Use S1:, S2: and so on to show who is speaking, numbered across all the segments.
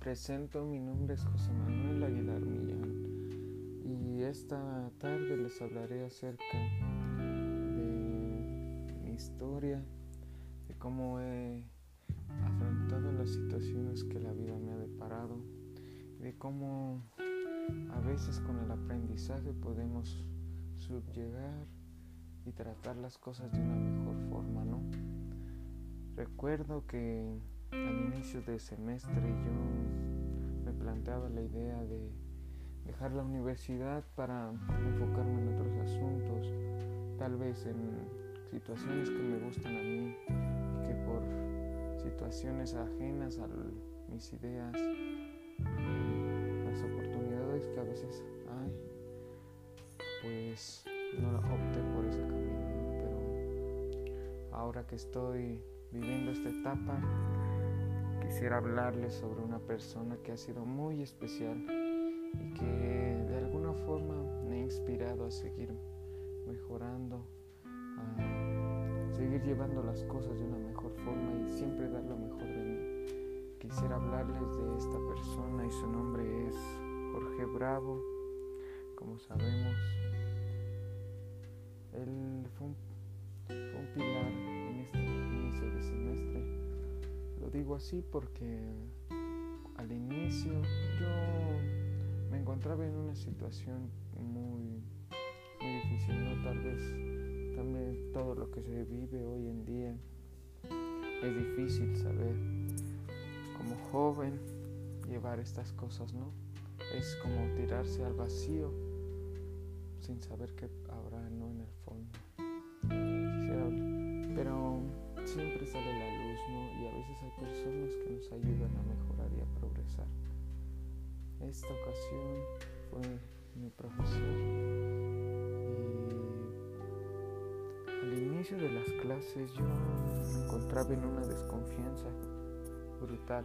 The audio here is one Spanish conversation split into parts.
S1: Presento, mi nombre es José Manuel Aguilar Millán y esta tarde les hablaré acerca de mi historia, de cómo he afrontado las situaciones que la vida me ha deparado, de cómo a veces con el aprendizaje podemos subyugar y tratar las cosas de una mejor forma, ¿no? Recuerdo que al inicio del semestre yo me planteaba la idea de dejar la universidad para enfocarme en otros asuntos, tal vez en situaciones que me gustan a mí y que por situaciones ajenas a mis ideas, las oportunidades que a veces hay, pues no opté por ese camino, pero ahora que estoy viviendo esta etapa, quisiera hablarles sobre una persona que ha sido muy especial y que de alguna forma me ha inspirado a seguir mejorando, a seguir llevando las cosas de una mejor forma y siempre dar lo mejor de mí. Quisiera hablarles de esta persona y su nombre es Jorge Bravo, como sabemos. Él fue un, pilar digo así porque al inicio yo me encontraba en una situación muy, muy difícil, ¿no? Tal vez también todo lo que se vive hoy en día es difícil saber como joven llevar estas cosas, ¿no? Es como tirarse al vacío sin saber qué habrá, ¿no? En el fondo. Pero siempre sale la luz, veces hay personas que nos ayudan a mejorar y a progresar. Esta ocasión fue mi profesor al inicio de las clases yo me encontraba en una desconfianza brutal.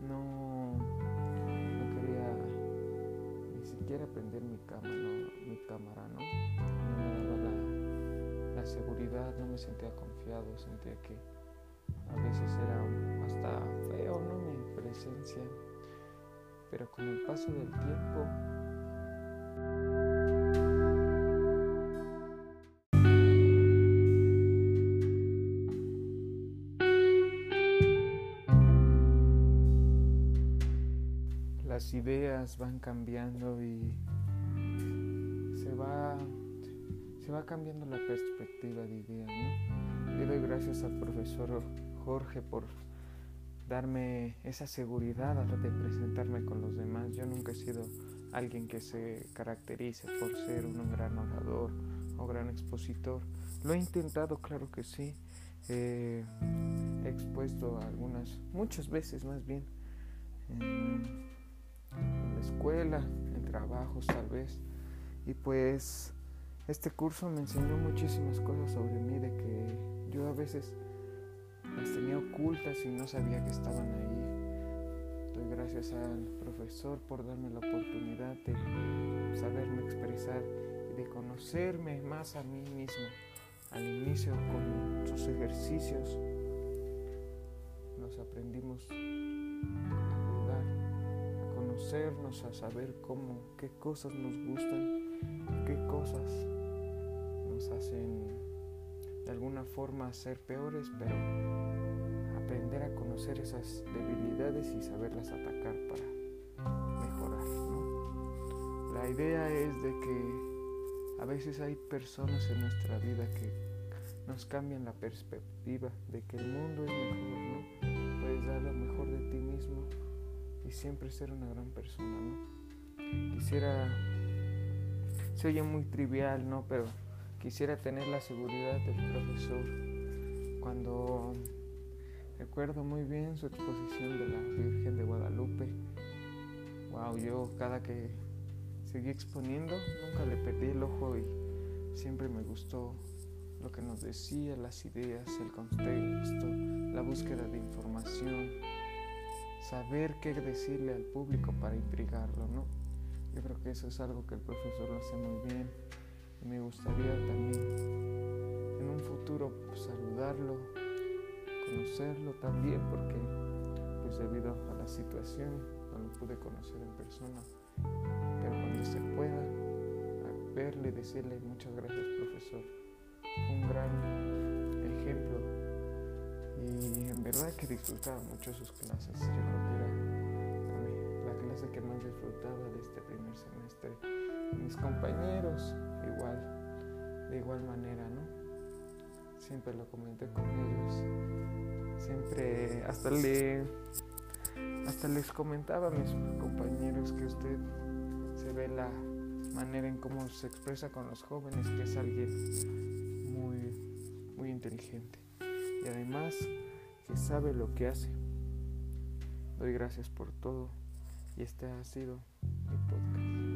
S1: No, no quería ni siquiera prender mi cámara, no, mi cámara, ¿no? No me daba la seguridad, no me sentía confiado, sentía que a veces era hasta feo, ¿no? Mi presencia. Pero con el paso del tiempo las ideas van cambiando y se va se va cambiando la perspectiva de ideas, ¿no? Le doy gracias al profesor Jorge por darme esa seguridad a de presentarme con los demás. Yo nunca he sido alguien que se caracterice por ser un gran orador o gran expositor. Lo he intentado, claro que sí. he expuesto algunas, muchas veces más bien, en la escuela, en trabajos tal vez. Y pues este curso me enseñó muchísimas cosas sobre mí, de que yo a veces las tenía ocultas y no sabía que estaban ahí. Doy gracias al profesor por darme la oportunidad de saberme expresar y de conocerme más a mí mismo. Al inicio con sus ejercicios nos aprendimos a cuidar, a conocernos, a saber cómo, qué cosas nos gustan, qué cosas nos hacen de alguna forma ser peores, pero aprender a conocer esas debilidades y saberlas atacar para mejorar. La idea es de que a veces hay personas en nuestra vida que nos cambian la perspectiva de que el mundo es mejor, ¿no? Puedes dar lo mejor de ti mismo y siempre ser una gran persona, ¿no? Quisiera, se oye muy trivial, ¿no? Pero Quisiera tener la seguridad del profesor cuando recuerdo muy bien su exposición de la Virgen de Guadalupe. Wow, yo cada que seguí exponiendo nunca le perdí el ojo y siempre me gustó lo que nos decía, las ideas, el contexto, la búsqueda de información, saber qué decirle al público para intrigarlo, ¿no? Yo creo que eso es algo que el profesor lo hace muy bien me gustaría también en un futuro pues, saludarlo, conocerlo también, porque pues debido a la situación no lo pude conocer en persona, pero cuando se pueda, verle decirle muchas gracias profesor, un gran ejemplo. Y en verdad que disfrutaba mucho sus clases, yo creo que era la clase que más disfrutaba de este primer semestre, mis compañeros igual, de igual manera, ¿no? Siempre lo comenté con ellos, siempre hasta le hasta les comentaba a mis compañeros que usted se ve la manera en cómo se expresa con los jóvenes, que es alguien muy, muy inteligente y además que sabe lo que hace. Doy gracias por todo y este ha sido mi podcast.